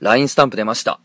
LINE スタンプ出ました。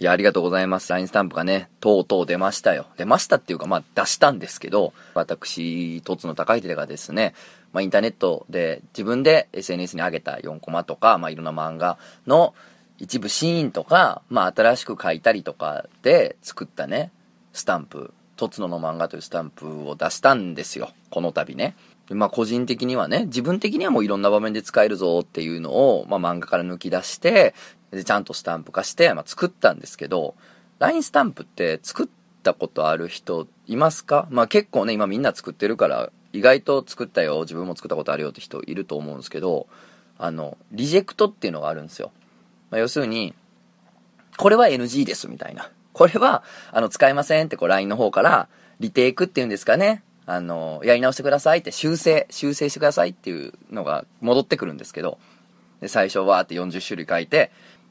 いや、ありがとうございます。LINE スタンプがね、とうとう出ましたよ。出ましたっていうか、まあ出したんですけど、私、とつの高秀がですね、まあインターネットで自分で SNS に上げた4コマとか、まあいろんな漫画の一部シーンとか、まあ新しく書いたりとかで作ったね、スタンプ、とつのの漫画というスタンプを出したんですよ。この度ね。まあ個人的にはね、自分的にはもういろんな場面で使えるぞっていうのを、まあ漫画から抜き出して、でちゃんとスタンプ化して、まあ、作ったんですけど、LINE スタンプって作ったことある人いますか？まあ結構ね、今みんな作ってるから、意外と作ったよ、自分も作ったことあるよって人いると思うんですけど、あの、リジェクトっていうのがあるんですよ。まあ、要するに、これは NG ですみたいな。これは、あの、使えませんってこう LINE の方から、リテイクっていうんですかね。あの、やり直してくださいって修正、修正してくださいっていうのが戻ってくるんですけど、で、最初わーって40種類書いて、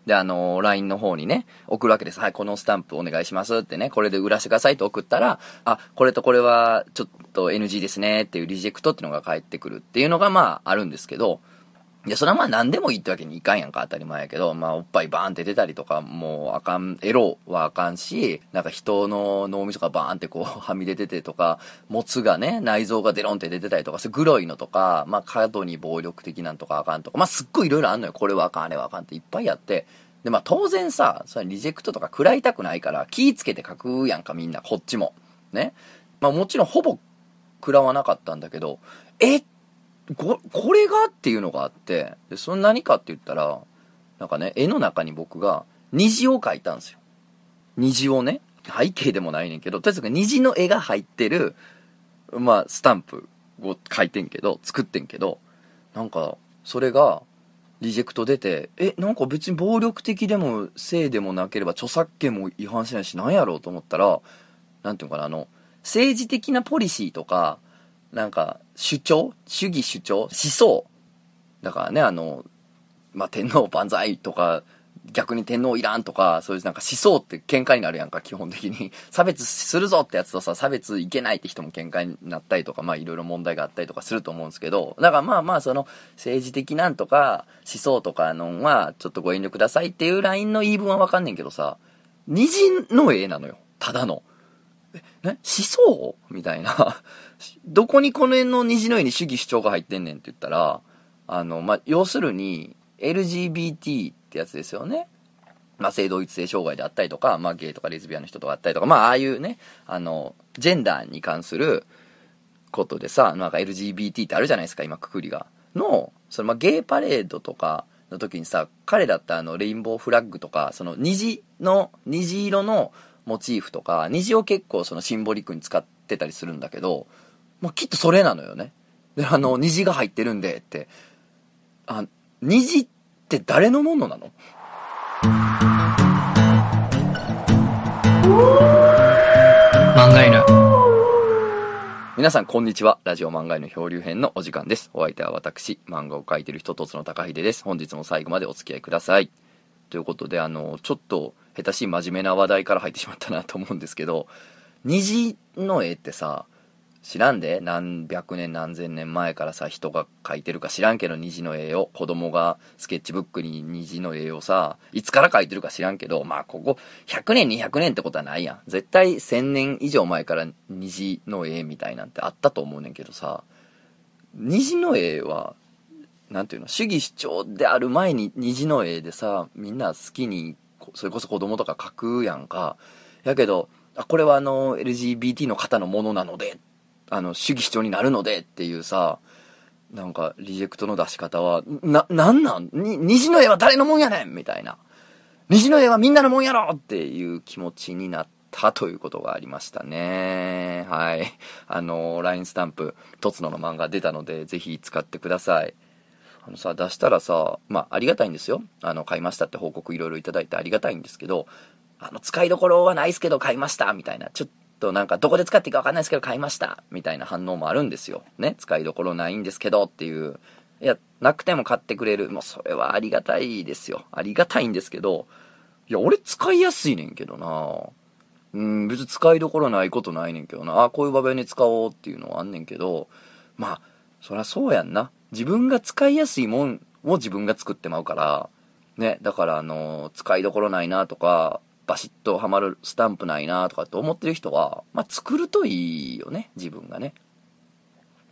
で、あの、LINE の方にね、送るわけです。はい、このスタンプお願いしますってね、これで売らせてくださいって送ったら、あ、これとこれはちょっと NG ですねっていうリジェクトっていうのが返ってくるっていうのがまああるんですけど、いや、それはまあ何でもいいってわけにいかんやんか、当たり前やけど、まあおっぱいバーンって出たりとか、もうあかん、エロはあかんし、なんか人の脳みそがバーンってこう はみ出ててとか、もつがね、内臓がデロンって出てたりとか、そグロいのとか、まあ過度に暴力的なんとかあかんとか、まあすっごいいろいろあんのよ。これはあかん、あれはあかんっていっぱいあって、で、まあ当然さ、それリジェクトとか食らいたくないから、気ぃつけて書くやんか、みんな、こっちも。ね。まあもちろんほぼ食らわなかったんだけど、えここれがっていうのがあって、で、その何かって言ったら、なんかね、絵の中に僕が虹を描いたんですよ。虹をね、背景でもないねんけど、とりあえず虹の絵が入ってる、まあ、スタンプを書いてんけど、作ってんけど、なんか、それが、リジェクト出て、え、なんか別に暴力的でも、性でもなければ、著作権も違反しないし、なんやろうと思ったら、なんていうのかな、あの、政治的なポリシーとか、なんか、主張？主義主張？思想？だからね、あの、まあ、天皇万歳とか、逆に天皇いらんとか、そういうなんか思想って喧嘩になるやんか、基本的に。差別するぞってやつとさ、差別いけないって人も喧嘩になったりとか、まあいろいろ問題があったりとかすると思うんですけど、だからまあまあその政治的なんとか思想とかのんはちょっとご遠慮くださいっていうラインの言い分はわかんねんけどさ、虹の絵なのよ。ただの。え、思想？みたいな。どこにこの辺の虹の絵に主義主張が入ってんねんって言ったら、あの、まあ、要するに、LGBT ってやつですよね。まあ、性同一性障害であったりとか、まあ、ゲイとかレズビアンの人とかあったりとか、まあ、ああいうね、あの、ジェンダーに関することでさ、なんか LGBT ってあるじゃないですか、今、くくりが。の、その、まあ、ゲイパレードとかの時にさ、彼だったあの、レインボーフラッグとか、その、虹の、虹色のモチーフとか、虹を結構そのシンボリックに使ってたりするんだけど、まあ、きっとそれなのよね。で、あの、虹が入ってるんで、って。あ、虹って誰のものなの？漫画犬。皆さん、こんにちは。ラジオ漫画への漂流編のお時間です。お相手は私、漫画を描いてる人とつの高秀です。本日も最後までお付き合いください。ということで、あの、ちょっと、下手しい真面目な話題から入ってしまったなと思うんですけど、虹の絵ってさ、知らんで？何百年何千年前からさ人が描いてるか知らんけど虹の絵を子供がスケッチブックに虹の絵をさいつから描いてるか知らんけどまあここ100年200年ってことはないやん。絶対1000年以上前から虹の絵みたいなんてあったと思うねんけどさ虹の絵はなんていうの主義主張である前に虹の絵でさみんな好きにそれこそ子供とか描くやんかやけどあこれはあの LGBT の方のものなのであの、主義主張になるのでっていうさ、なんか、リジェクトの出し方は、な、なんなん？に、虹の絵は誰のもんやねん？みたいな。虹の絵はみんなのもんやろ？っていう気持ちになったということがありましたね。はい。あの、LINE スタンプ、とつのの漫画出たので、ぜひ使ってください。のさ、出したらさ、まあ、ありがたいんですよ。あの、買いましたって報告いろいろいただいてありがたいんですけど、あの、使いどころはないですけど買いましたみたいな、ちょっとなんかどこで使っていいかわかんないですけど買いましたみたいな反応もあるんですよ。ね。使いどころないんですけどっていう。いや、なくても買ってくれる。もうそれはありがたいですよ。ありがたいんですけど、いや、俺使いやすいねんけどなうん、別に使いどころないことないねんけどなあ、こういう場面に使おうっていうのはあんねんけど、まあ、そりゃそうやんな。自分が使いやすいもんを自分が作ってまうから、ね、だからあの、使いどころないなとか、バシッとはまるスタンプないなとかって思ってる人は、まあ、作るといいよね、自分がね。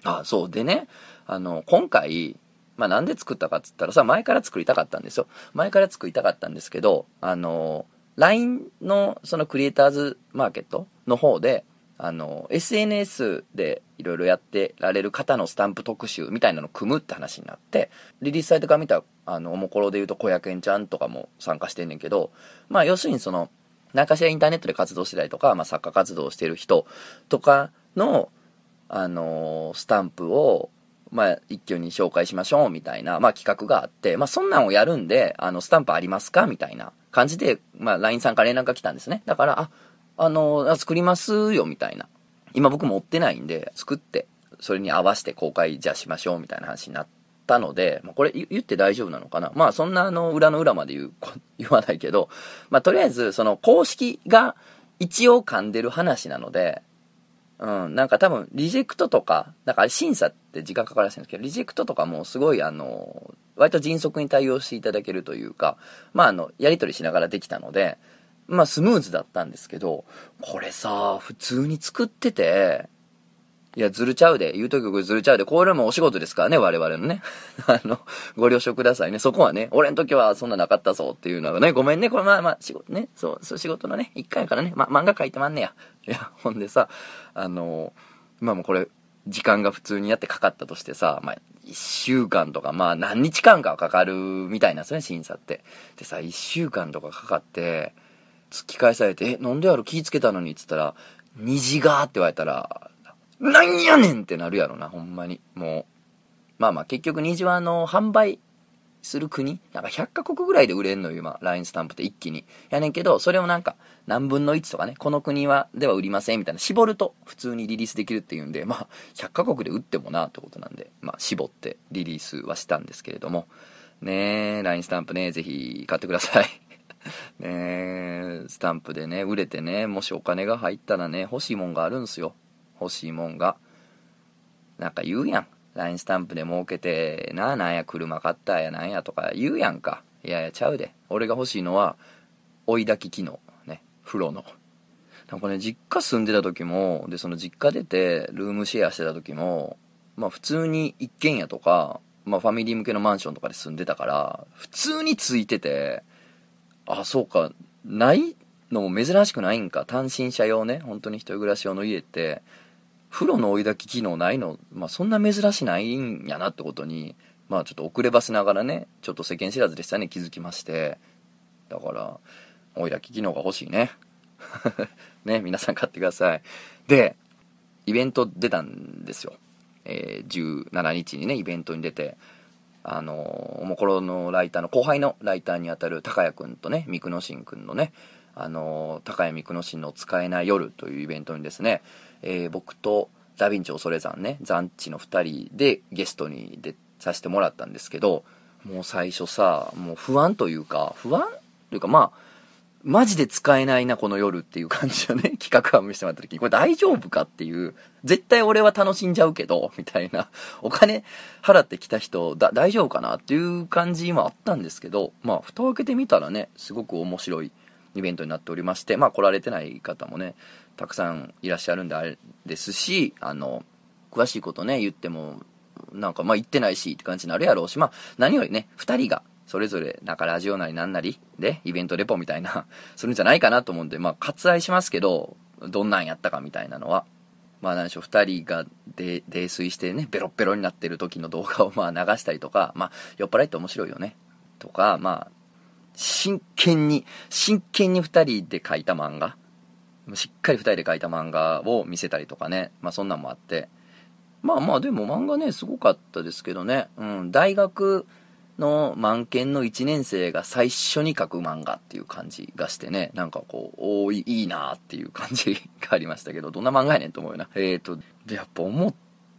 あ、そう。でね、あの、今回、まあ、なんで作ったかっつったらさ、前から作りたかったんですよ。前から作りたかったんですけど、あの、LINE のそのクリエイターズマーケットの方で、あの、SNS でいろいろやってられる方のスタンプ特集みたいなのを組むって話になって、リリースサイトから見た、あの、おもころで言うと小役園ちゃんとかも参加してんねんけど、まあ、要するにその、何かしらインターネットで活動してたりとか、まあ、作家活動してる人とかの、あのスタンプを、まあ、一挙に紹介しましょうみたいな、まあ、企画があって、まあ、そんなんをやるんで、あの、スタンプありますかみたいな感じで、まあ、LINE さんから連絡が来たんですね。だから、あ、あの、作りますよ、みたいな。今僕持ってないんで、作って、それに合わせて公開じゃしましょう、みたいな話になったので、まあ、これ言って大丈夫なのかなまあ、そんなあの、裏の裏まで言う、言わないけど、まあ、とりあえず、その公式が一応噛んでる話なので、うん、なんか多分、リジェクトとか、なんか審査って時間かからしいんですけど、リジェクトとかもすごいあの、割と迅速に対応していただけるというか、まああの、やり取りしながらできたので、まあスムーズだったんですけど、これさ、普通に作ってて、いや、ずるちゃうで、言うときずるちゃうで、これもお仕事ですからね、我々のね。あの、ご了承くださいね。そこはね、俺の時はそんななかったぞっていうのがね、ごめんね、これまあまあ、仕事ね、そう、そう仕事のね、一回からね、まあ、漫画書いてまんねや。いや、ほんでさ、あの、まあもうこれ、時間が普通にやってかかったとしてさ、まあ、一週間とか、まあ何日間かはかかるみたいなんですね、審査って。でさ、一週間とかかかって、突き返されて、え、なんでやろ？気ぃつけたのにっつったら、虹がーって言われたら、なんやねんってなるやろな、ほんまに。もう。まあまあ、結局虹はあの、販売する国なんか100カ国ぐらいで売れんのよ、今。LINE スタンプって一気に。やねんけど、それをなんか、何分の1とかね、この国は、では売りませんみたいな、絞ると普通にリリースできるっていうんで、まあ、100カ国で売ってもなってことなんで、まあ、絞ってリリースはしたんですけれども、ねえ、LINE スタンプね、ぜひ買ってください。ねスタンプでね、売れてね、もしお金が入ったらね、欲しいもんがあるんすよ。欲しいもんが。なんか言うやん。LINE スタンプで儲けて、なあ、なんや、車買ったやなんやとか言うやんか。いやいや、ちゃうで。俺が欲しいのは、追い炊き機能。ね。風呂の。なんかね、実家住んでた時も、で、その実家出て、ルームシェアしてた時も、まあ普通に一軒家とか、まあファミリー向けのマンションとかで住んでたから、普通についてて、あ、そうか、ないのも珍しくないんか。単身者用ね、本当に一人暮らし用の家って、風呂の追い炊き機能ないの、まあそんな珍しないんやなってことに、まあちょっと遅ればせながらね、ちょっと世間知らずでしたね、気づきまして。だから、追い炊き機能が欲しいね。ね、皆さん買ってください。で、イベント出たんですよ。えー、17日にね、イベントに出て、あのおもころのライターの後輩のライターにあたる高谷くんとね三久野新くんのねあの高谷三久野新の使えない夜というイベントにですね、えー、僕とダヴィンチ恐れ山ね残地の2人でゲストに出させてもらったんですけどもう最初さもう不安というか不安というかまあマジで使えないな、この夜っていう感じのね、企画案見せてもらった時に、これ大丈夫かっていう、絶対俺は楽しんじゃうけど、みたいな、お金払ってきた人、だ、大丈夫かなっていう感じもあったんですけど、まあ、蓋を開けてみたらね、すごく面白いイベントになっておりまして、まあ、来られてない方もね、たくさんいらっしゃるんであれですし、あの、詳しいことね、言っても、なんか、まあ、言ってないしって感じになるやろうし、まあ、何よりね、二人が、それぞれ、なんかラジオなりなんなりで、イベントレポみたいな、するんじゃないかなと思うんで、まあ、割愛しますけど、どんなんやったかみたいなのは。まあ、何でしょう、二人が泥酔してね、ベロッベロになってる時の動画を まあ流したりとか、まあ、酔っ払いって面白いよね。とか、まあ、真剣に、真剣に二人で描いた漫画。しっかり二人で描いた漫画を見せたりとかね。まあ、そんなんもあって。まあまあ、でも漫画ね、すごかったですけどね。うん、大学、の満研の1年生が最初に書く漫画っていう感じがしてね、なんかこう、おい、いいなっていう感じがありましたけど、どんな漫画やねんと思うよな。えーと、で、やっぱ思っ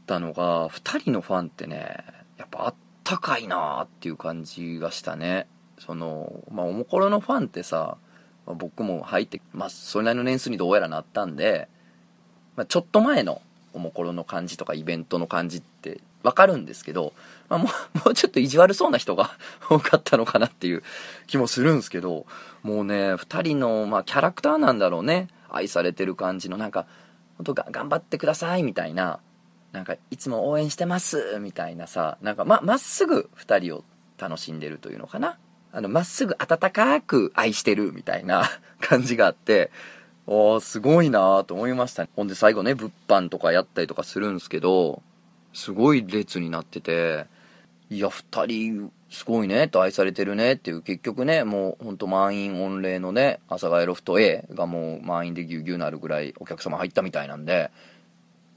たのが、2人のファンってね、やっぱあったかいなっていう感じがしたね。その、まあ、おもころのファンってさ、まあ、僕も入って、まあ、それなりの年数にどうやらなったんで、まあ、ちょっと前のおもころの感じとかイベントの感じってわかるんですけど、まあ、もう、もうちょっと意地悪そうな人が多かったのかなっていう気もするんですけど、もうね、二人の、まあ、キャラクターなんだろうね。愛されてる感じの、なんか、本当が頑張ってくださいみたいな、なんか、いつも応援してますみたいなさ、なんか、ま、まっすぐ二人を楽しんでるというのかな。あの、まっすぐ温かく愛してるみたいな 感じがあって、おー、すごいなーと思いましたね。ほんで最後ね、物販とかやったりとかするんですけど、すごい列になってて、いや、二人、すごいね、と愛されてるねっていう、結局ね、もうほんと満員御礼のね、阿佐ヶ谷ロフト A がもう満員でぎゅうぎゅうなるぐらいお客様入ったみたいなんで、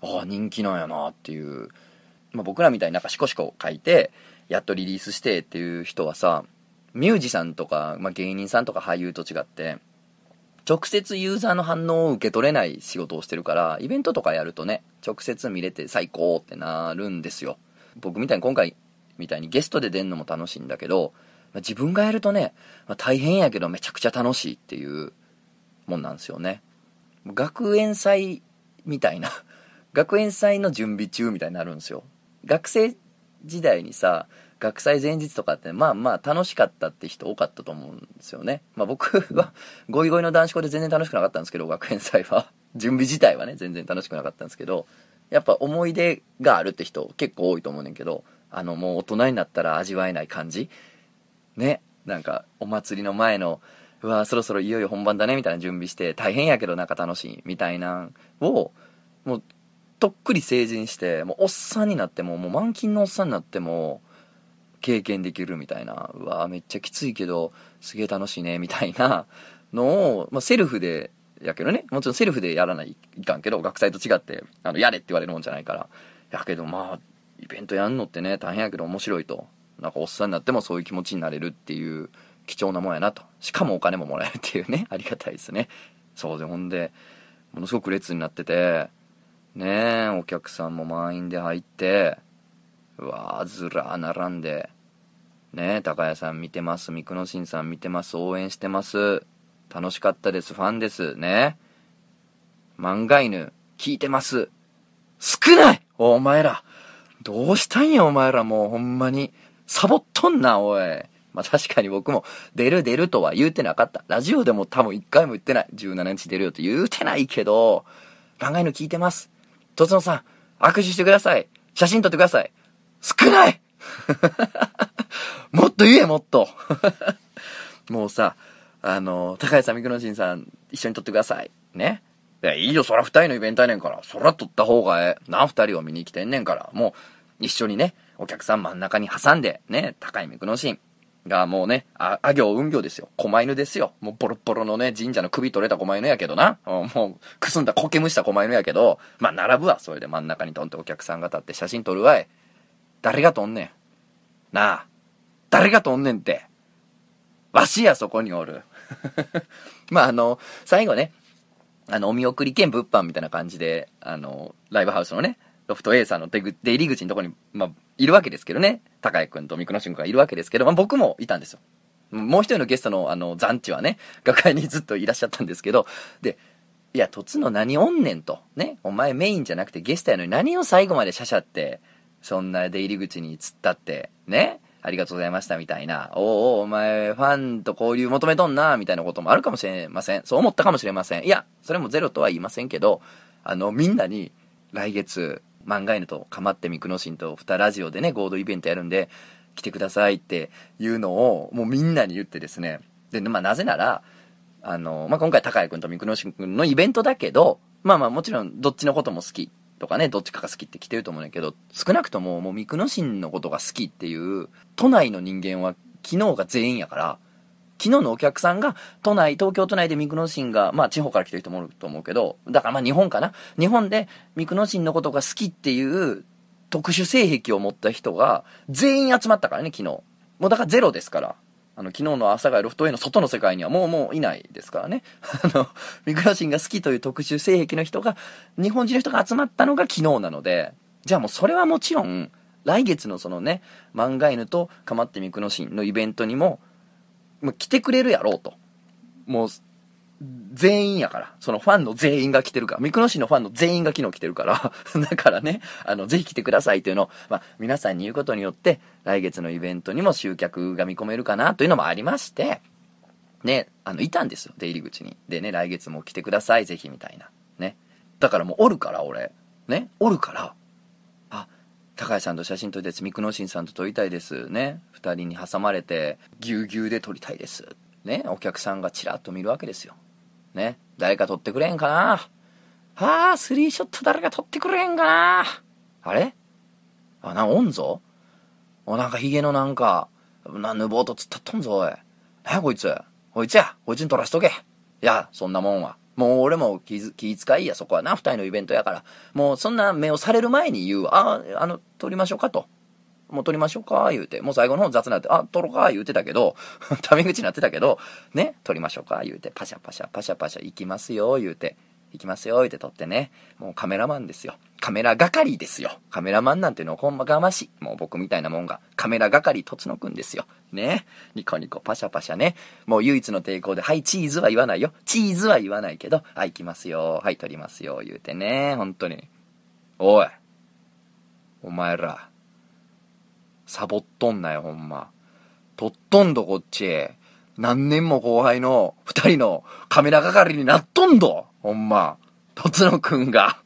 ああ、人気なんやなっていう。まあ、僕らみたいになんかシコシコ書いて、やっとリリースしてっていう人はさ、ミュージシャンとか、まあ、芸人さんとか俳優と違って、直接ユーザーの反応を受け取れない仕事をしてるから、イベントとかやるとね、直接見れて最高ってなるんですよ。僕みたいに今回みたいにゲストで出んのも楽しいんだけど、まあ、自分がやるとね、まあ、大変やけどめちゃくちゃ楽しいっていうもんなんですよね。学園祭みたいな、学園祭の準備中みたいになるんですよ。学生時代にさ、学祭前日とかってまあまあ楽しかったって人多かったと思うんですよね。まあ僕は ゴイゴイの男子校で全然楽しくなかったんですけど、学園祭は。準備自体はね、全然楽しくなかったんですけど、やっぱ思い出があるって人結構多いと思うねんけど、あのもう大人になったら味わえない感じ？ね。なんかお祭りの前の、うわそろそろいよいよ本番だねみたいな準備して大変やけどなんか楽しいみたいなんを、もうとっくり成人して、もうおっさんになっても、もう満勤のおっさんになっても、経験できるみたいな、うわめっちゃきついけど、すげえ楽しいね、みたいなのを、まあ、セルフで、やけどね、もちろんセルフでやらないいかんけど、学祭と違って、あの、やれって言われるもんじゃないから。やけど、まあ、イベントやんのってね、大変やけど面白いと。なんかおっさんになってもそういう気持ちになれるっていう貴重なもんやなと。しかもお金ももらえるっていうね、ありがたいですね。そうで、ほんで、ものすごく列になってて、ねえ、お客さんも満員で入って、うわー、ずらー並んで、ねえ、高谷さん見てます、三久野さん見てます、応援してます。楽しかったです、ファンです、ね。漫画犬、聞いてます。少ないお前ら。どうしたんや、お前らもうほんまに。サボっとんな、おい。まあ、確かに僕も出る出るとは言うてなかった。ラジオでも多分一回も言ってない。17日出るよって言うてないけど、漫画犬聞いてます。とつのさん、握手してください。写真撮ってください。少ない もっと言え、もっと もうさ、あの、高橋さん、三久野人さん、一緒に撮ってください。ね。いや、いいよ、そら二人のイベントやねんから。そら撮った方がええ。な、二人を見に来てんねんから。もう、一緒にね、お客さん真ん中に挟んで、ね、高い三久野人。がもうね、あ、あ行運行ですよ。狛犬ですよ。もうボロボロのね、神社の首取れた狛犬やけどな。もう、くすんだ苔むした狛犬やけど、まあ、並ぶわ。それで真ん中にとんってお客さんが立って写真撮るわい。誰が撮んねん。なあ。誰が撮んねんって。わしや、そこにおる。まあ、あの、最後ね、あの、お見送り兼物販みたいな感じで、あの、ライブハウスのね、ロフト A さんの出入り口のとこに、まあ、いるわけですけどね。高谷くんと三久野俊君がいるわけですけど、まあ、僕もいたんですよ。もう一人のゲストの、あの、残地はね、学会にずっといらっしゃったんですけど、で、いや、とつの何おんねんと。ね。お前メインじゃなくてゲストやのに何を最後までシャシャって、そんな出入り口に突っ立って、ね。ありがとうございましたみたいな。おお、お前ファンと交流求めとんな、みたいなこともあるかもしれません。そう思ったかもしれません。いや、それもゼロとは言いませんけど、あの、みんなに来月、漫画犬とかまってみくのしんと二ラジオでね、合同イベントやるんで、来てくださいっていうのを、もうみんなに言ってですね。で、まあなぜなら、あの、まあ今回高谷くんとみくのしんくんのイベントだけど、まあまあもちろんどっちのことも好きとかね、どっちかが好きって来てると思うんだけど、少なくとももうミクノシンのことが好きっていう、都内の人間は昨日が全員やから、昨日のお客さんが都内、東京都内でミクノシンが、まあ地方から来てる人もいると思うけど、だからまあ日本かな？日本でミクノシンのことが好きっていう特殊性癖を持った人が全員集まったからね、昨日。もうだからゼロですから。あの、昨日の阿佐ヶ谷ロフト A の外の世界にはもうもういないですからね。あの、ミクロシンが好きという特殊性癖の人が、日本人の人が集まったのが昨日なので、じゃあもうそれはもちろん、来月のそのね、漫画犬とかまってミクノシンのイベントにも、まあ来てくれるやろうと。もう、全員やから。そのファンの全員が来てるから。ミクノシのファンの全員が昨日来てるから。だからね、あの、ぜひ来てくださいっていうのを、まあ、皆さんに言うことによって、来月のイベントにも集客が見込めるかなというのもありまして、ね、あの、いたんですよ、出入り口に。でね、来月も来てください、ぜひ、みたいな。ね。だからもうおるから、俺。ね、おるから、あ、高橋さんと写真撮りたいです。ミクノシンさんと撮りたいです。ね。二人に挟まれて、ぎゅうぎゅうで撮りたいです。ね。お客さんがチラッと見るわけですよ。ね。誰か撮ってくれへんかな？あー、スリーショット誰か撮ってくれへんかな？あれ？あ、な、おんぞ？お、なんかヒゲのなんか、な、ぬぼーとつったっとんぞ、おい。え、こいつ？こいつや。こいつに撮らしとけ。いや、そんなもんは。もう俺も気気遣いや、そこはな、二人のイベントやから。もうそんな目をされる前に言うわ。あ、あの、撮りましょうかと。もう撮りましょうか、言うて。もう最後の方雑になって、あ、撮ろうか、言うてたけど、タメ口になってたけど、ね、撮りましょうか、言うて、パシャパシャ、パシャパシャ、行きますよ、言うて。行きますよ、言うて撮ってね。もうカメラマンですよ。カメラ係ですよ。カメラマンなんてのほんまがましい。もう僕みたいなもんが。カメラ係、とつのくんですよ。ね。ニコニコパシャパシャね。もう唯一の抵抗で、はい、チーズは言わないよ。チーズは言わないけど、はい、行きますよ。はい、撮りますよ。言うてね。本当に。おい。お前ら。サボっとんなよ、ほんま。とっとんど、こっち。何年も後輩の二人のカメラ係になっとんどほんま。とつのくんが。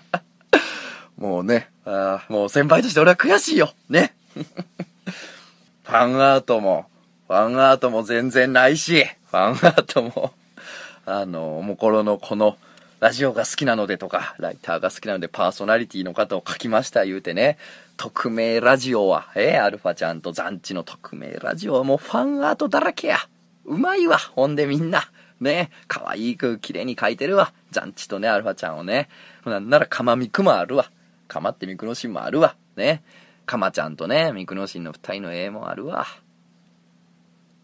もうね、あもう先輩として俺は悔しいよ。ね。ファンアートも、ファンアートも全然ないし、ファンアートも、あの、おもころのこの、ラジオが好きなのでとか、ライターが好きなのでパーソナリティの方を書きました言うてね、匿名ラジオは、えーアルファちゃんとザンチの匿名ラジオはもうファンアートだらけや。うまいわ、ほんでみんな。ね、可愛く綺麗に描いてるわ。ザンチとね、アルファちゃんをね。なんならカマミクもあるわ。カマってミクノシンもあるわ。ね。カマちゃんとね、ミクノシンの二人の絵もあるわ。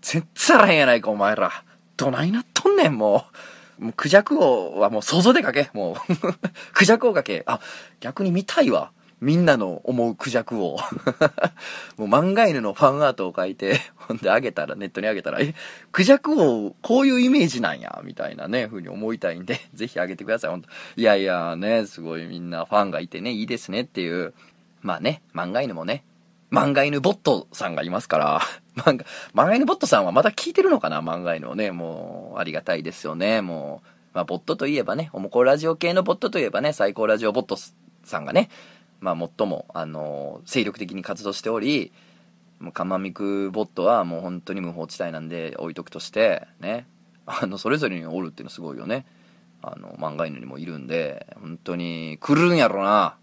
全然あらへんやないか、お前ら。どないなっとんねん、もう。もうクジャク王はもう想像で書け、もう。クジャク王書け。あ、逆に見たいわ。みんなの思うクジャク王。もう漫画犬のファンアートを書いて、ほんであげたら、ネットにあげたら、え、クジャク王、こういうイメージなんや、みたいなね、風に思いたいんで、ぜひあげてください、ほんと。いやいや、ね、すごいみんなファンがいてね、いいですねっていう。まあね、漫画犬もね、漫画犬ボットさんがいますから、漫画、漫画犬ボットさんはまだ聞いてるのかな？漫画犬をね、もう、ありがたいですよね、もう。まあ、ボットといえばね、おもこラジオ系のボットといえばね、最高ラジオボットさんがね、まあ、最も、あの、精力的に活動しており、もう、カマミクボットはもう本当に無法地帯なんで置いとくとして、ね、あの、それぞれにおるっていうのすごいよね。あの、漫画犬にもいるんで、本当に、来るんやろな。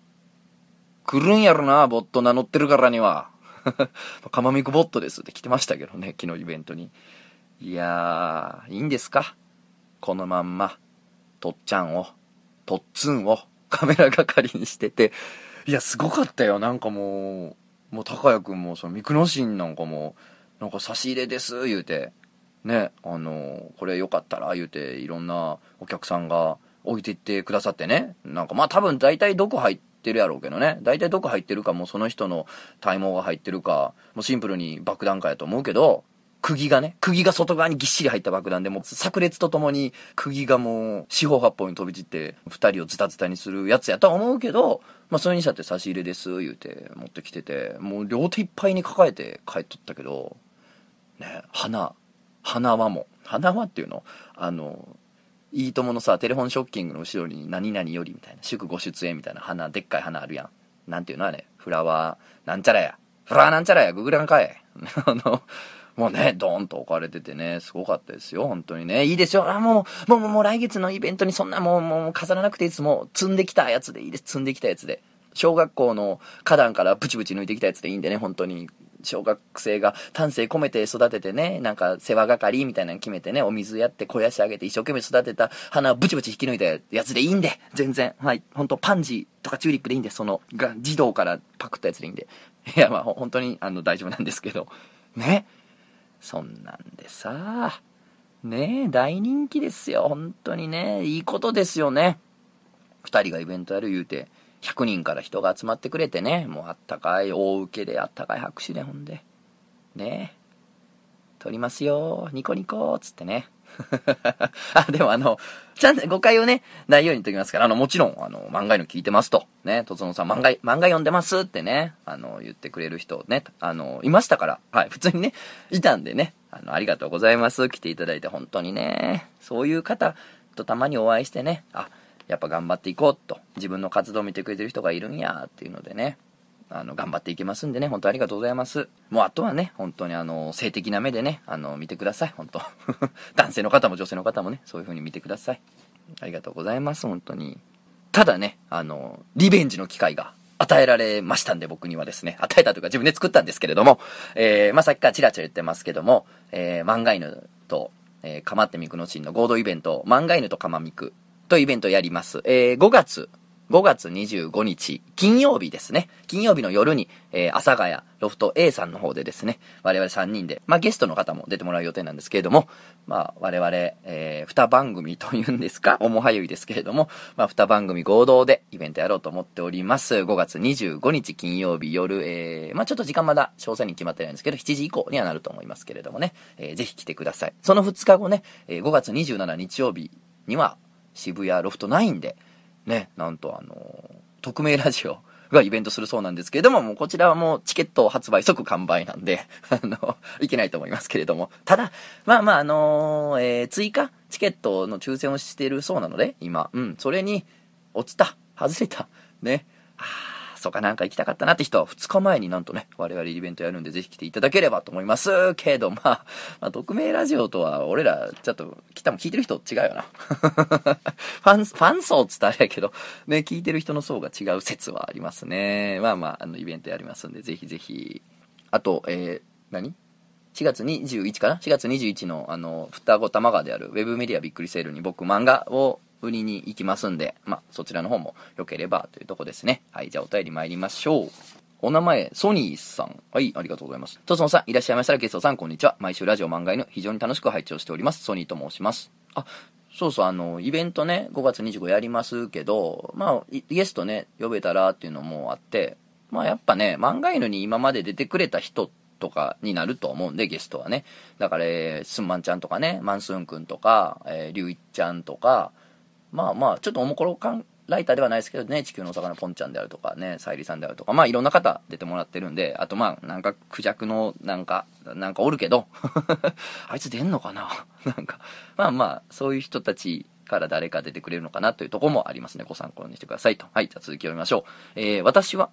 来るんやろな、ボット名乗ってるからには。カマミクボットですって来てましたけどね、昨日イベントに。いやー、いいんですか？このまんま、とっちゃんを、とっつんをカメラ係にしてて、いや、すごかったよ。なんかもう、もう高谷くんも、その、ミクノシンなんかも、なんか差し入れです、言うて、ね、あの、これよかったら、言うて、いろんなお客さんが置いていってくださってね。なんかまあ多分大体毒入っててるやろうけどね。大体毒入ってるか、もうその人の体毛が入ってるか、もうシンプルに爆弾かやと思うけど、釘がね、釘が外側にぎっしり入った爆弾で、もう炸裂とともに釘がもう四方八方に飛び散って、二人をズタズタにするやつやとは思うけど、まあそれにしたって差し入れです、言うて持ってきてて、もう両手いっぱいに抱えて帰っとったけど、ね、花、花輪も、花輪っていうの？あの、いいとものさ、テレフォンショッキングの後ろに何々よりみたいな、祝ご出演みたいな花、でっかい花あるやん。なんていうのあれ、フラワー、なんちゃらや。フラワーなんちゃらや、ググらんかい。あの、もうね、ドーンと置かれててね、すごかったですよ、本当にね。いいですよ。あ、もう、もう、もう、もう来月のイベントにそんなもう、もう飾らなくていいです。もう、積んできたやつでいいです。積んできたやつで。小学校の花壇からブチブチ抜いてきたやつでいいんでね、本当に。小学生が丹精込めて育ててね、なんか世話係みたいなの決めてね、お水やって肥やしてあげて一生懸命育てた花をブチブチ引き抜いたやつでいいんで、全然。はい。本当パンジーとかチューリップでいいんで、その、が、児童からパクったやつでいいんで。いや、まあ、本当に、あの、大丈夫なんですけど。ね。そんなんでさ、ねえ、大人気ですよ。本当にね。いいことですよね。二人がイベントやる言うて、100人から人が集まってくれてね、もうあったかい大受けであったかい拍手でほんで、ね、撮りますよ、ニコニコ、つってね。あ、でもあの、ちゃんと誤解をね、ないように言っときますから、あの、もちろん、あの、漫画の聞いてますと。ね、とつのさん、漫画、漫画読んでます。ってね、あの、言ってくれる人ね、あの、いましたから、はい、普通にね、いたんでね、あの、ありがとうございます。来ていただいて、本当にね、そういう方とたまにお会いしてね、あ、やっぱ頑張っていこうと、自分の活動を見てくれてる人がいるんや、っていうのでね、あの、頑張っていきますんでね、本当ありがとうございます。もうあとはね、本当にあの、性的な目でね、あの、見てください、本当 男性の方も女性の方もね、そういう風に見てください。ありがとうございます、本当に。ただね、あの、リベンジの機会が与えられましたんで、僕にはですね。与えたというか自分で作ったんですけれども、えー、まあ、さっきからチラチラ言ってますけども、えー、漫画犬と、えー、かまってみくのシーンの合同イベント、漫画犬とかまみくとイベントやります。えー、5月5月25日、金曜日ですね。金曜日の夜に、えー、阿佐ヶ谷ロフト A さんの方でですね、我々3人で、まあゲストの方も出てもらう予定なんですけれども、まあ我々、えー、2番組というんですか、おもはゆいですけれども、まあ2番組合同でイベントやろうと思っております。5月25日金曜日夜、えー、まあちょっと時間まだ詳細に決まってないんですけど、7時以降にはなると思いますけれどもね、えー、ぜひ来てください。その2日後ね、えー、5月27日曜日には、渋谷ロフト9で、ね、なんとあの、匿名ラジオがイベントするそうなんですけれども、もうこちらはもうチケット発売即完売なんで、あの、いけないと思いますけれども。ただ、まあまああのー、えー、追加チケットの抽選をしてるそうなので、今、うん、それに落ちた、外れた、ね、あそうかなんか行きたかったなって人は2日前になんとね、我々イベントやるんでぜひ来ていただければと思いますけど、まあ、まあ、匿名ラジオとは俺ら、ちょっと、来たも聞いてる人違うよな。ファン、ファン層っつったらあれやけど、ね、聞いてる人の層が違う説はありますね。まあまあ、あの、イベントやりますんで、ぜひぜひ。あと、えー、何？4月21かな ?4 月21の、あの、双子玉川であるウェブメディアびっくりセールに僕漫画を売りに行きますんで、まあ、そちらの方も良ければというとこですね。はい、じゃあお便り参りましょう。お名前、ソニーさん。はい、ありがとうございます。とつのさん、いらっしゃいましたらゲストさん、こんにちは。毎週ラジオ漫画犬、非常に楽しく拝聴しております。ソニーと申します。あ、そうそう、あの、イベントね、5月25やりますけど、まあ、ゲストね、呼べたらっていうのもあって、まあやっぱね、漫画犬に今まで出てくれた人とかになると思うんで、ゲストはね。だから、えー、すんまんちゃんとかね、マンスーンくんとか、えー、りゅういちゃんとか、まあまあ、ちょっとおもころ感ライターではないですけどね、地球のお魚ポンちゃんであるとかね、さゆりさんであるとか、まあいろんな方出てもらってるんで、あとまあなんかクジャクのなんか、なんかおるけど、あいつ出んのかな？なんか、まあまあ、そういう人たちから誰か出てくれるのかなというとこもありますね。ご参考にしてくださいと。はい、じゃあ続き読みましょう。えー、私は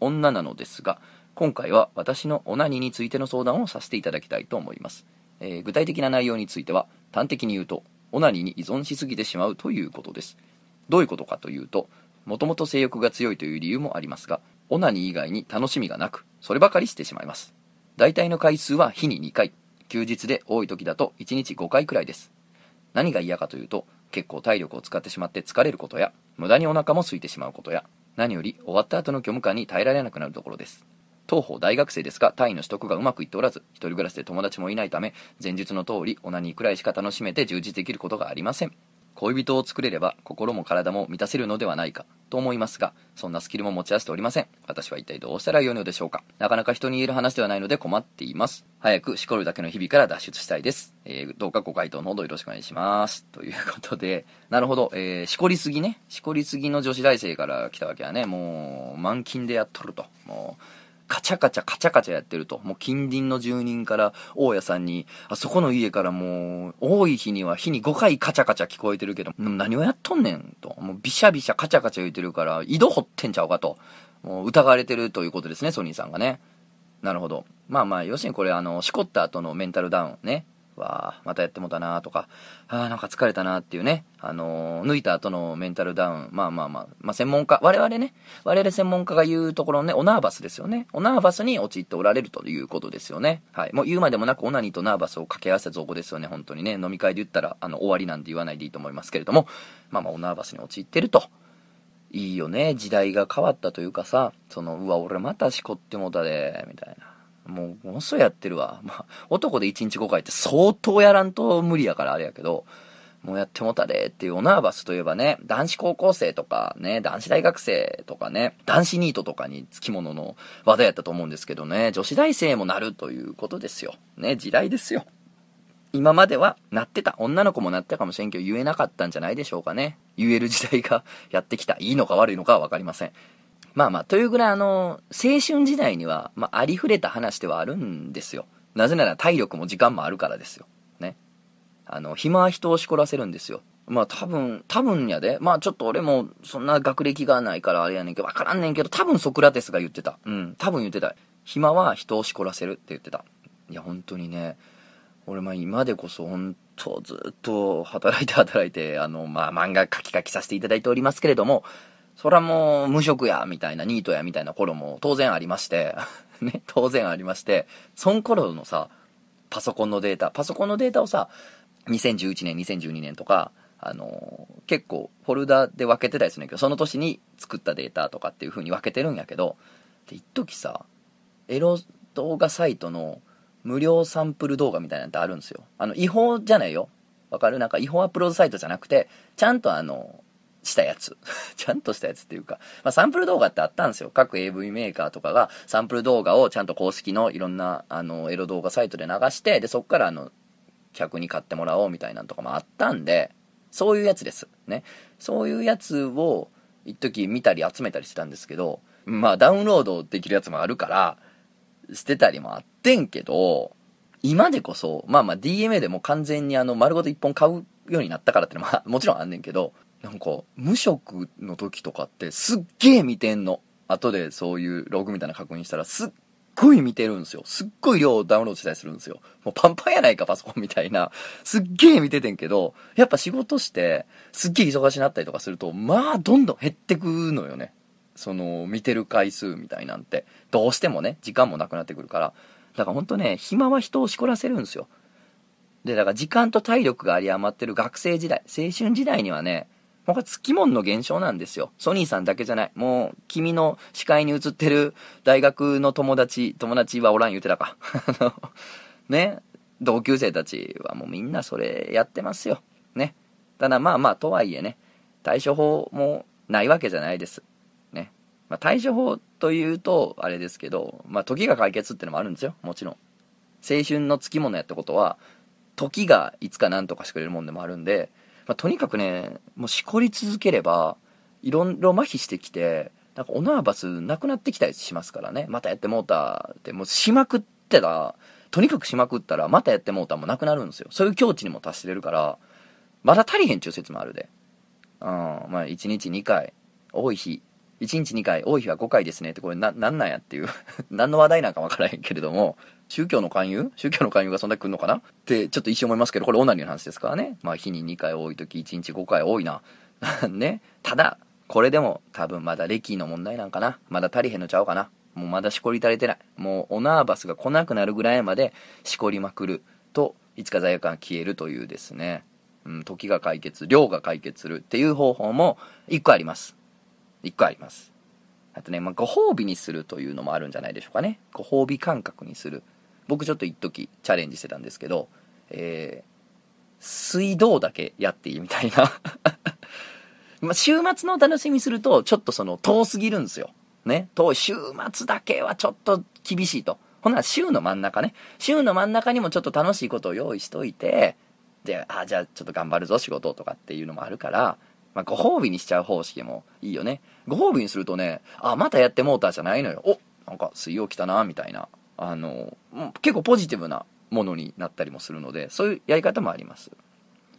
女なのですが、今回は私のオナニについての相談をさせていただきたいと思います。えー、具体的な内容については、端的に言うと、オナニーに依存しすぎてしまうということです。どういうことかというと、もともと性欲が強いという理由もありますが、オナニー以外に楽しみがなく、そればかりしてしまいます。大体の回数は日に2回、休日で多い時だと1日5回くらいです。何が嫌かというと、結構体力を使ってしまって疲れることや、無駄にお腹も空いてしまうことや、何より終わった後の虚無感に耐えられなくなるところです。当方大学生ですが、単位の取得がうまくいっておらず、一人暮らしで友達もいないため、前述の通り、オナニーくらいしか楽しめて充実できることがありません。恋人を作れれば、心も体も満たせるのではないか、と思いますが、そんなスキルも持ち合わせておりません。私は一体どうしたらよいのでしょうか。なかなか人に言える話ではないので困っています。早くしこるだけの日々から脱出したいです。えー、どうかご回答のほどよろしくお願いします。ということで、なるほど、えー、しこりすぎね。しこりすぎの女子大生から来たわけはね、もう、満勤でやっとると。もう、カチャカチャカチャカチャやってると、もう近隣の住人から大家さんに、あそこの家からもう、多い日には日に5回カチャカチャ聞こえてるけど、何をやっとんねんと。もうビシャビシャカチャカチャ言ってるから、井戸掘ってんちゃうかと。もう疑われてるということですね、ソニーさんがね。なるほど。まあまあ、要するにこれあの、しこった後のメンタルダウンね。わあまたやってもたなとか、ああ、なんか疲れたなっていうね、あのー、抜いた後のメンタルダウン、まあまあまあ、まあ専門家、我々ね、我々専門家が言うところのね、オナーバスですよね。オナーバスに陥っておられるということですよね。はい。もう言うまでもなくオナニーとナーバスを掛け合わせた造語ですよね、本当にね。飲み会で言ったら、あの、終わりなんて言わないでいいと思いますけれども、まあまあ、オナーバスに陥ってると。いいよね、時代が変わったというかさ、その、うわ、俺またしこってもたで、みたいな。もう、ものすごいやってるわ。まあ、男で1日5回って相当やらんと無理やからあれやけど、もうやってもたでっていうオナーバスといえばね、男子高校生とかね、男子大学生とかね、男子ニートとかにつきものの話題やったと思うんですけどね、女子大生もなるということですよ。ね、時代ですよ。今まではなってた。女の子もなってたかもしれんけど言えなかったんじゃないでしょうかね。言える時代がやってきた。いいのか悪いのかはわかりません。まあまあ、というぐらいあの、青春時代には、まあ、ありふれた話ではあるんですよ。なぜなら体力も時間もあるからですよ。ね。あの、暇は人をしこらせるんですよ。まあ多分、多分やで。まあちょっと俺もそんな学歴がないからあれやねんけど、わからんねんけど、多分ソクラテスが言ってた。うん、多分言ってた。暇は人をしこらせるって言ってた。いや、本当にね、俺まあ今でこそ本当ずっと働いて働いて、あの、まあ漫画書き書きさせていただいておりますけれども、そらもう無職や、みたいな、ニートや、みたいな頃も当然ありまして、ね、当然ありまして、そん頃のさ、パソコンのデータ、パソコンのデータをさ、2011年、2012年とか、あのー、結構フォルダで分けてたりするんだけど、その年に作ったデータとかっていう風に分けてるんやけど、で、一時さ、エロ動画サイトの無料サンプル動画みたいなのってあるんですよ。あの、違法じゃないよ。わかる？なんか違法アップロードサイトじゃなくて、ちゃんとあの、したやつ。ちゃんとしたやつっていうか、まあ、サンプル動画ってあったんですよ。各 AV メーカーとかがサンプル動画をちゃんと公式のいろんな、あの、エロ動画サイトで流して、で、そっからあの、客に買ってもらおうみたいなのとかもあったんで、そういうやつです。ね。そういうやつを、一時見たり集めたりしてたんですけど、まあダウンロードできるやつもあるから、してたりもあってんけど、今でこそ、まあまあ DMA でも完全にあの丸ごと一本買うようになったからってのは もちろんあんねんけど、なんか無職の時とかってすっげえ見てんの。後でそういうログみたいな確認したらすっごい見てるんですよ。すっごい量ダウンロードしたりするんですよ。もうパンパンやないか、パソコンみたいな。すっげえ見ててんけど、やっぱ仕事して、すっげえ忙しになったりとかすると、まあ、どんどん減ってくのよね。その、見てる回数みたいなんて。どうしてもね、時間もなくなってくるから。だからほんとね、暇は人をしこらせるんですよ。で、だから時間と体力が有り余ってる学生時代、青春時代にはね、これつきもんの現象なんですよ。ソニーさんだけじゃない。もう、君の視界に映ってる大学の友達、友達はおらん言うてたか。あのね。同級生たちはもうみんなそれやってますよ。ね。ただまあまあ、とはいえね、対処法もないわけじゃないです。ね。まあ、対処法というと、あれですけど、まあ、時が解決ってのもあるんですよ。もちろん。青春のつきものやってことは、時がいつか何とかしてくれるもんでもあるんで、まあ、とにかくね、もうしこり続ければ、いろいろ麻痺してきて、なんかオナーバスなくなってきたりしますからね。またやってもうたって、もうしまくってた、とにかくしまくったら、またやってもうたもなくなるんですよ。そういう境地にも達してるから、まだ足りへんちゅう説もあるで。うん、まあ1日2回、多い日、1日2回、多い日は5回ですねって、これな、なんなんやっていう 何の話題なんかわからへんけれども、宗教の勧誘？宗教の勧誘がそんなに来るのかな？ってちょっと一瞬思いますけど、これオナニーの話ですからね。まあ日に2回多い時1日5回多いな。ね。ただ、これでも多分まだ歴の問題なんかな。まだ足りへんのちゃうかな。もうまだしこり足りてない。もうオナーバスが来なくなるぐらいまでしこりまくると、いつか罪悪感が消えるというですね。うん、時が解決、量が解決するっていう方法も1個あります。1個あります。あとね、まあ、ご褒美にするというのもあるんじゃないでしょうかね。ご褒美感覚にする。僕ちょっと一時チャレンジしてたんですけど、えー、水道だけやっていいみたいな ま、週末の楽しみすると、ちょっとその、遠すぎるんですよ。ね。遠い、週末だけはちょっと厳しいと。ほんなら週の真ん中ね。週の真ん中にもちょっと楽しいことを用意しといて、で、あ、じゃあちょっと頑張るぞ、仕事とかっていうのもあるから、まあ、ご褒美にしちゃう方式もいいよね。ご褒美にするとね、あ、またやってモーターじゃないのよ。お、なんか水曜来たな、みたいな。あの、結構ポジティブなものになったりもするので、そういうやり方もあります。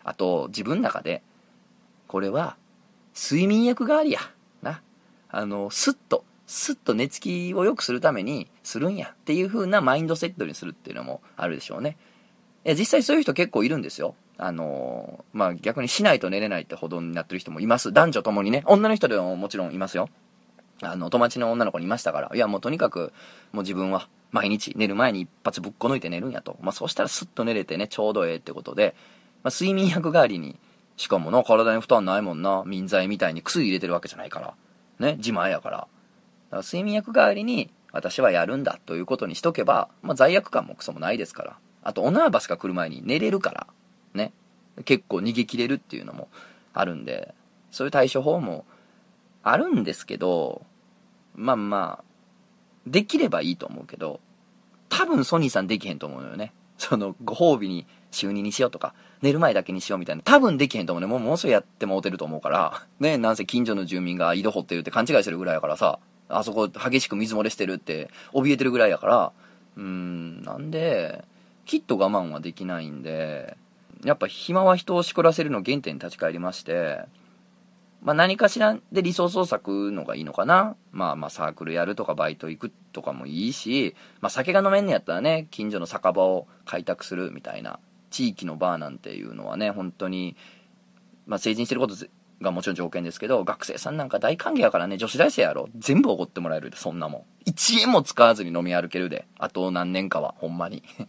あと、自分の中で、これは、睡眠薬代わりや。な。あの、スッと、スッと寝つきを良くするためにするんやっていう風なマインドセットにするっていうのもあるでしょうね。い、実際そういう人結構いるんですよ。あのまあ、逆にしないと寝れないってほどになってる人もいます。男女ともにね。女の人でももちろんいますよ。あの、友達の女の子にいましたから。いや、もうとにかく、もう自分は毎日寝る前に一発ぶっこ抜いて寝るんやと。まあ、そしたらスッと寝れてね、ちょうどええってことで、まあ、睡眠薬代わりに、しかもな、体に負担ないもんな、民剤みたいに薬入れてるわけじゃないから。ね、自前やから。だから睡眠薬代わりに、私はやるんだということにしとけば、まあ、罪悪感もクソもないですから。あと、オナーバスが来る前に寝れるから、ね。結構逃げ切れるっていうのもあるんで、そういう対処法もあるんですけど、まあまあ、できればいいと思うけど、多分ソニーさんできへんと思うのよね。その、ご褒美に週2にしようとか、寝る前だけにしようみたいな。多分できへんと思うね。もうものすごいやってもうてると思うから。ね、なんせ近所の住民が井戸掘ってるって勘違いしてるぐらいやからさ、あそこ激しく水漏れしてるって怯えてるぐらいやから、うーん、なんで、きっと我慢はできないんで、やっぱ暇は人をしこらせるの原点に立ち返りまして、まあ何かしらでリソースを割くのがいいのかな。まあまあサークルやるとかバイト行くとかもいいし、まあ酒が飲めんのやったらね、近所の酒場を開拓するみたいな、地域のバーなんていうのはね、本当に、まあ成人してることがもちろん条件ですけど、学生さんなんか大歓迎やからね、女子大生やろ。全部おごってもらえるで、そんなもん。1円も使わずに飲み歩けるで。あと何年かは、ほんまに。っ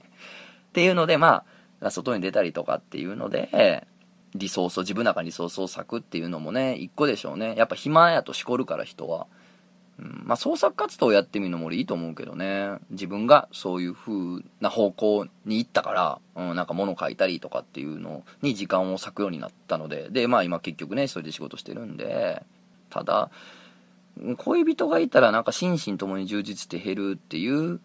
ていうので、まあ、外に出たりとかっていうので、リソースを、自分の中にリソースを割くっていうのもね、一個でしょうね。やっぱ暇やとしこるから人は。うん、まあ創作活動をやってみるのも俺いいと思うけどね。自分がそういう風な方向に行ったから、うん、なんか物書いたりとかっていうのに時間を割くようになったので。で、まあ今結局ね、それで仕事してるんで。ただ、恋人がいたらなんか心身ともに充実して減るっていう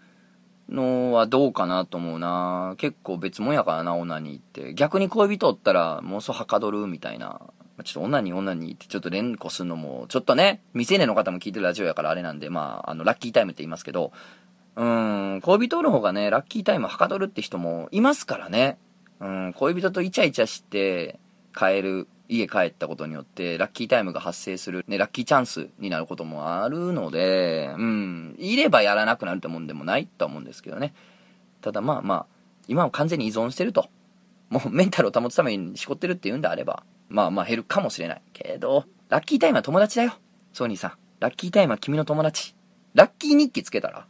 のはどうかなと思うな結構別もんやからな、オナニーって。逆に恋人おったら、もうそはかどるみたいな。ちょっとオナニーオナニーってちょっと連呼するのも、ちょっとね、未成年の方も聞いてるラジオやからあれなんで、まあ、あの、ラッキータイムって言いますけど、うん、恋人おる方がね、ラッキータイムはかどるって人もいますからね。うん、恋人とイチャイチャして帰る、家帰ったことによって、ラッキータイムが発生する、ね、ラッキーチャンスになることもあるので、うん、いればやらなくなるってもんでもないと思うんですけどね。ただまあまあ、今は完全に依存してると。もうメンタルを保つためにしこってるっていうんであれば、まあまあ減るかもしれない。けど、ラッキータイムは友達だよ。ソニーさん。ラッキータイムは君の友達。ラッキー日記つけたら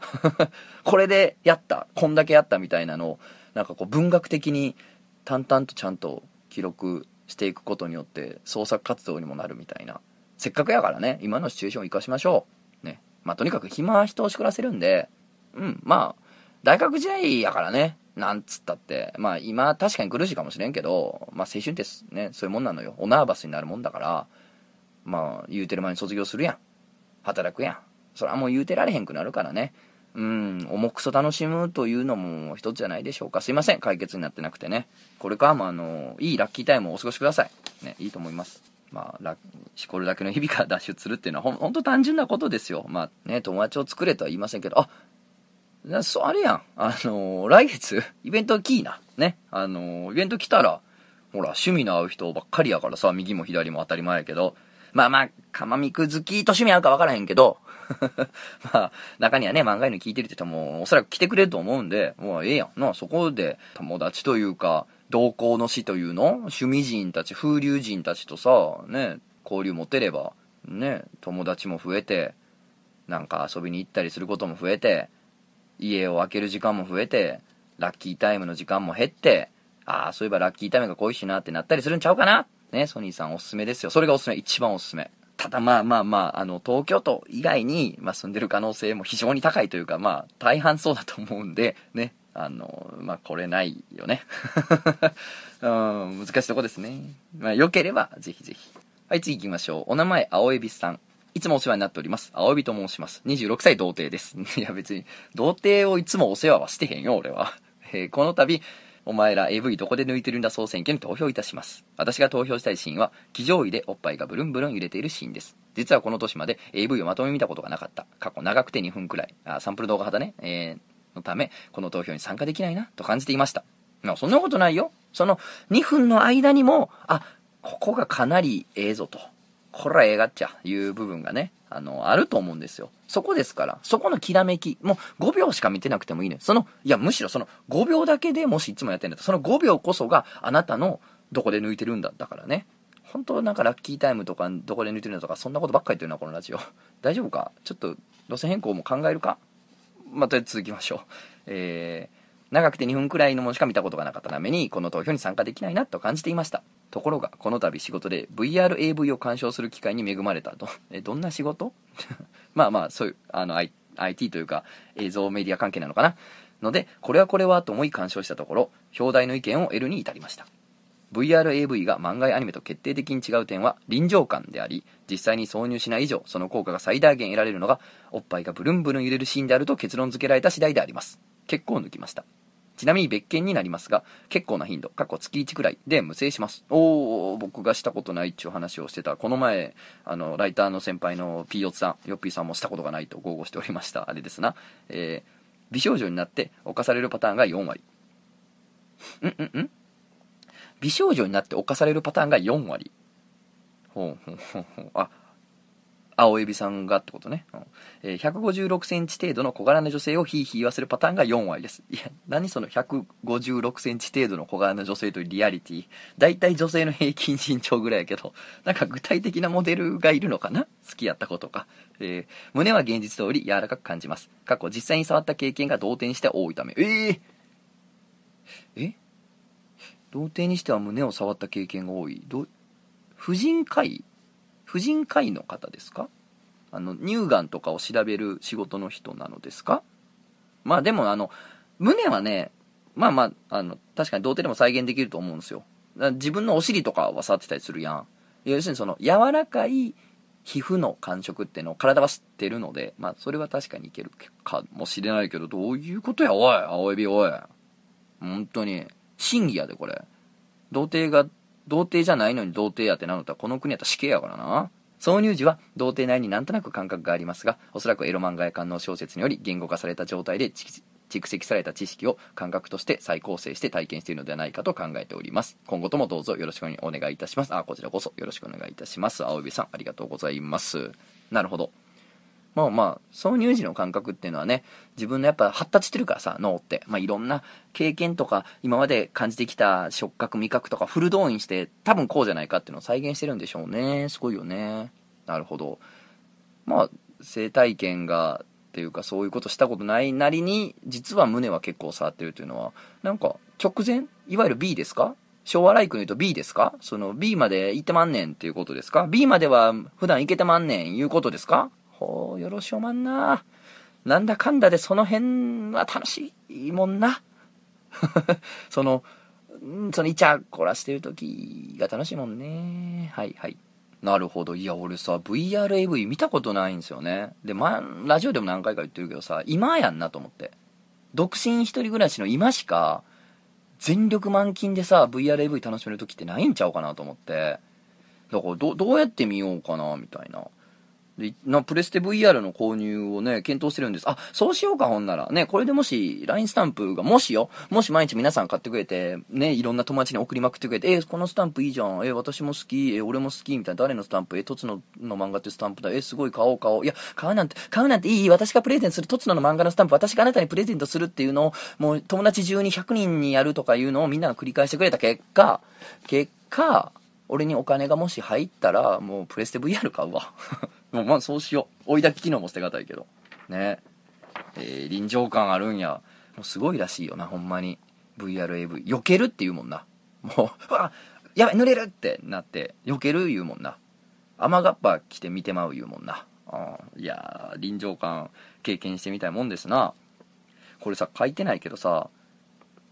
これでやった。こんだけやったみたいなのを、なんかこう文学的に淡々とちゃんと記録していくことによって創作活動にもなるみたいな。せっかくやからね、今のシチュエーションを活かしましょう。ね。まあとにかく暇は人をしくらせるんで、うん、まあ、大学時代やからね、なんつったって、まあ今確かに苦しいかもしれんけど、まあ青春ってね、そういうもんなのよ。おナーバスになるもんだから、まあ言うてる前に卒業するやん。働くやん。それはもう言うてられへんくなるからね。うん、重くそ楽しむというのも一つじゃないでしょうか。すいません、解決になってなくてね。これからもあの、いいラッキータイムをお過ごしください。ね、いいと思います。まあ、ラしこるだけの日々から脱出するっていうのはほん、ほんと単純なことですよ。まあね、友達を作れとは言いませんけど、あ、そう、あれやん。あの来月、イベントキーな。ね。あのイベント来たら、ほら、趣味の合う人ばっかりやからさ、右も左も当たり前やけど、まあまあ、釜ミク好きと趣味合うか分からへんけど、まあ、中にはね、漫画犬聞いてるって人も、おそらく来てくれると思うんで、もうええやん。な、そこで、友達というか、同行の死というの？趣味人たち、風流人たちとさ、ね、交流持てれば、ね、友達も増えて、なんか遊びに行ったりすることも増えて、家を空ける時間も増えて、ラッキータイムの時間も減って、ああ、そういえばラッキータイムが恋しいなってなったりするんちゃうかな？ね、ソニーさんおすすめですよ。それがおすすめ、一番おすすめ。ただまあまあまあ、あの、東京都以外に、まあ、住んでる可能性も非常に高いというか、まあ、大半そうだと思うんで、ね、あの、まあ、これないよね。うん、難しいとこですね。まあ、良ければ、ぜひぜひ。はい、次行きましょう。お名前、青エビさん。いつもお世話になっております。青エビと申します。26歳童貞です。いや別に、童貞をいつもお世話はしてへんよ、俺は。えーこの度、お前ら AV どこで抜いてるんだ総選挙に投票いたします。私が投票したいシーンは、騎乗位でおっぱいがブルンブルン揺れているシーンです。実はこの年まで AV をまとめ見たことがなかった。過去長くて2分くらい。あサンプル動画派だね。えーのため、この投票に参加できないな、と感じていました。まあ、そんなことないよ。その2分の間にも、あ、ここがかなりええぞと。これはええがっちゃ、いう部分がね、あの、あると思うんですよ。そこですから、そこのきらめき、もう5秒しか見てなくてもいいね。その、いや、むしろその5秒だけでもしいつもやってんだったら、その5秒こそがあなたのどこで抜いてるんだ、だからね。本当なんかラッキータイムとか、どこで抜いてるのとか、そんなことばっかり言ってるな、このラジオ。大丈夫か？ちょっと、路線変更も考えるか？また続きましょう。えー、長くて2分くらいのものしか見たことがなかったために、この投票に参加できないなと感じていました。ところが、この度仕事で VRAV を鑑賞する機会に恵まれたと。え、どんな仕事？まあまあ、そういう、あの、IT というか、映像メディア関係なのかな？ので、これはこれはと思い鑑賞したところ、表題の意見を得るに至りました。VRAV が漫画やアニメと決定的に違う点は臨場感であり、実際に挿入しない以上、その効果が最大限得られるのが、おっぱいがブルンブルン揺れるシーンであると結論付けられた次第であります。結構抜きました。ちなみに別件になりますが、結構な頻度、過去月1くらいで無制します。おー、僕がしたことないっちゅう話をしてた。この前、あの、ライターの先輩の P ヨツさん、ヨッピーさんもしたことがないと豪語しておりました。あれですな。えー、美少女になって犯されるパターンが4割。んんん？美少女になって犯されるパターンが4割。ほうほうほうほう。あ、青エビさんがってことね。うんえー156センチ程度の小柄な女性をヒーヒー言わせるパターンが4割です。いや、何その156センチ程度の小柄な女性というリアリティ。大体女性の平均身長ぐらいやけど、なんか具体的なモデルがいるのかな？好きやった子とか。えー胸は現実通り柔らかく感じます。過去実際に触った経験が同点にして多いため。えー、え？童貞にしては胸を触った経験が多い。ど婦人科医？婦人科医の方ですか？あの、乳がんとかを調べる仕事の人なのですか？まあでもあの、胸はね、まあまあ、あの、確かに童貞でも再現できると思うんですよ。自分のお尻とかは触ってたりするやん。要するにその、柔らかい皮膚の感触ってのを体は知ってるので、まあそれは確かにいけるかもしれないけど、どういうことや、おい、青エビおい。本当に、審議やで、これ。童貞が、童貞じゃないのに童貞やってなのとはこの国やったら死刑やからな。挿入時は童貞なりになんとなく感覚がありますが、おそらくエロ漫画や観音小説により言語化された状態で蓄蓄積された知識を感覚として再構成して体験しているのではないかと考えております。今後ともどうぞよろしくお願いいたします。あ、こちらこそよろしくお願いいたします。青指さん、ありがとうございます。なるほど。まあまあ、挿入時の感覚っていうのはね、自分のやっぱ発達してるからさ、脳って。まあいろんな経験とか、今まで感じてきた触覚、味覚とかフル動員して、多分こうじゃないかっていうのを再現してるんでしょうね。すごいよね。なるほど。まあ、性体験が、っていうかそういうことしたことないなりに、実は胸は結構触ってるというのは、なんか直前いわゆる B ですか？昭和ライクに言うと B ですか？その B まで行ってまんねんっていうことですか ?B までは普段行けてまんねんいうことですか？ほう、よろしおまんな。なんだかんだでその辺は楽しいもんな。その、そのイチャコラしてる時が楽しいもんね。はいはい。なるほど。いや、俺さ、VRAV 見たことないんですよね。で、ま、ラジオでも何回か言ってるけどさ、今やんなと思って。独身一人暮らしの今しか、全力満勤でさ、VRAV 楽しめる時ってないんちゃうかなと思って。だから、ど、どうやって見ようかな、みたいな。で、な、プレステ VR の購入をね、検討してるんです。あ、そうしようか、ほんなら。ね、これでもし、LINE スタンプが、もしよ、もし毎日皆さん買ってくれて、ね、いろんな友達に送りまくってくれて、え、このスタンプいいじゃん。え、私も好き。え、俺も好き。みたいな、誰のスタンプ？え、トツノの漫画ってスタンプだ。え、すごい買おう買おう。いや、買うなんて、買うなんていい。私がプレゼントするトツノの漫画のスタンプ、私があなたにプレゼントするっていうのを、もう友達中に100人にやるとかいうのをみんなが繰り返してくれた結果、結果、俺にお金がもし入ったら、もうプレステ VR 買うわ。もうまあそうしよう。追い焚き機能も捨てがたいけど。ね。えー臨場感あるんや。もうすごいらしいよな、ほんまに。VRAV。避けるって言うもんな。もう、うわやばい、濡れるってなって、避ける言うもんな。雨がっぱ着て見てまう言うもんな。あいや、臨場感経験してみたいもんですな。これさ、書いてないけどさ、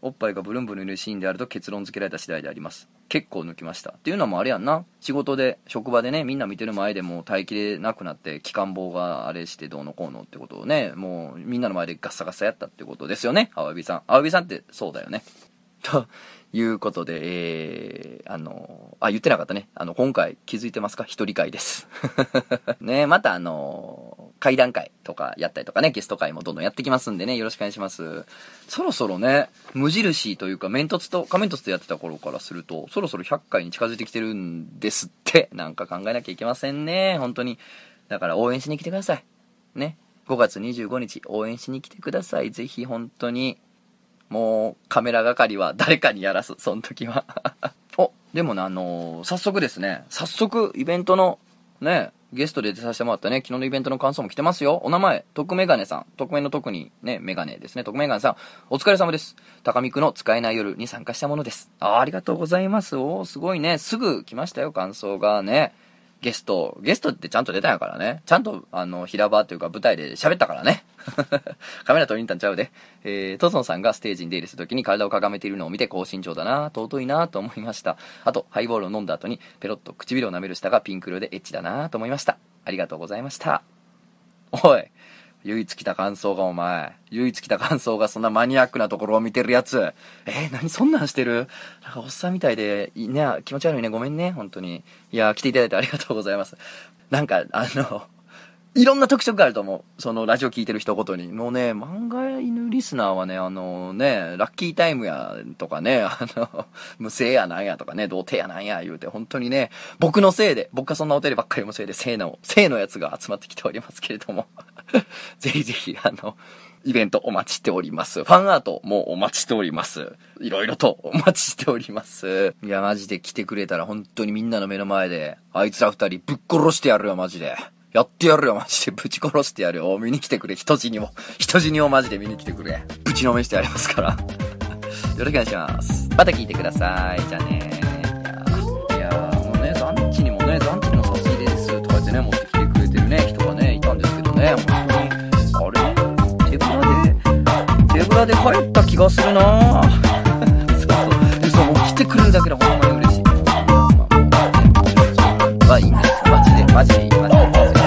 おっぱいがブルンブルンいるシーンであると結論付けられた次第であります。結構抜きました。っていうのもあれやんな。仕事で、職場でね、みんな見てる前でもう耐えきれなくなって、機関棒があれしてどうのこうのってことをね、もうみんなの前でガッサガサやったってことですよね。青指さん。青指さんってそうだよね。ということで、えー、あの、あ、言ってなかったね。あの、今回気づいてますか？一人会です。ね、またあの、会談会とかやったりとかね、ゲスト会もどんどんやってきますんでね、よろしくお願いします。そろそろね、無印というか、メントツと、仮面凸とやってた頃からすると、そろそろ100回に近づいてきてるんですって、なんか考えなきゃいけませんね、本当に。だから応援しに来てください。ね。5月25日、応援しに来てください。ぜひ、本当に。もう、カメラ係は誰かにやらす、その時は。お、でもね、あのー早速ですね、早速、イベントの、ね、ゲストで出させてもらったね、昨日のイベントの感想も来てますよ。お名前、特メガネさん。徳メの特にね、メガネですね。徳メガネさん。お疲れ様です。高見区の使えない夜に参加したものです。あありがとうございます。おーすごいね。すぐ来ましたよ、感想がね。ゲスト、ゲストってちゃんと出たんやからね。ちゃんと、あの、平場というか舞台で喋ったからね。カメラ撮りに行ったんちゃうで。えー、トソンさんがステージに出入りする時に体をかがめているのを見て高身長だな尊いなと思いました。あと、ハイボールを飲んだ後にペロッと唇を舐める舌がピンク色でエッチだなと思いました。ありがとうございました。おい、唯一来た感想がお前。唯一来た感想がそんなマニアックなところを見てるやつ。えー、何そんなんしてる？なんかおっさんみたいで、いね、気持ち悪いね。ごめんね、本当に。いや、来ていただいてありがとうございます。なんか、あの、いろんな特色があると思う。そのラジオ聞いてる人ごとに。もうね、漫画犬リスナーはね、あのね、ラッキータイムやとかね、あの、無性やなんやとかね、童貞やなんや言うて、本当にね、僕のせいで、僕がそんなお便りばっかりもせいで、性の、性のやつが集まってきておりますけれども。ぜひぜひ、あの、イベントお待ちしております。ファンアートもお待ちしております。いろいろとお待ちしております。いや、マジで来てくれたら本当にみんなの目の前で、あいつら二人ぶっ殺してやるよ、マジで。やってやるよ、マジで。ぶち殺してやるよ。見に来てくれ、人死にも。人死にをマジで見に来てくれ。ぶちのめしてやりますから。よろしくお願いします。また聞いてください。じゃあね。ね、本当に。あれ？手ぶらで、手ぶらで帰った気がするなそうそう。で、そう、もう来てくれるだけでほんまに嬉しい。まあ、まあいいんです。マジで、マジでいい、マジで。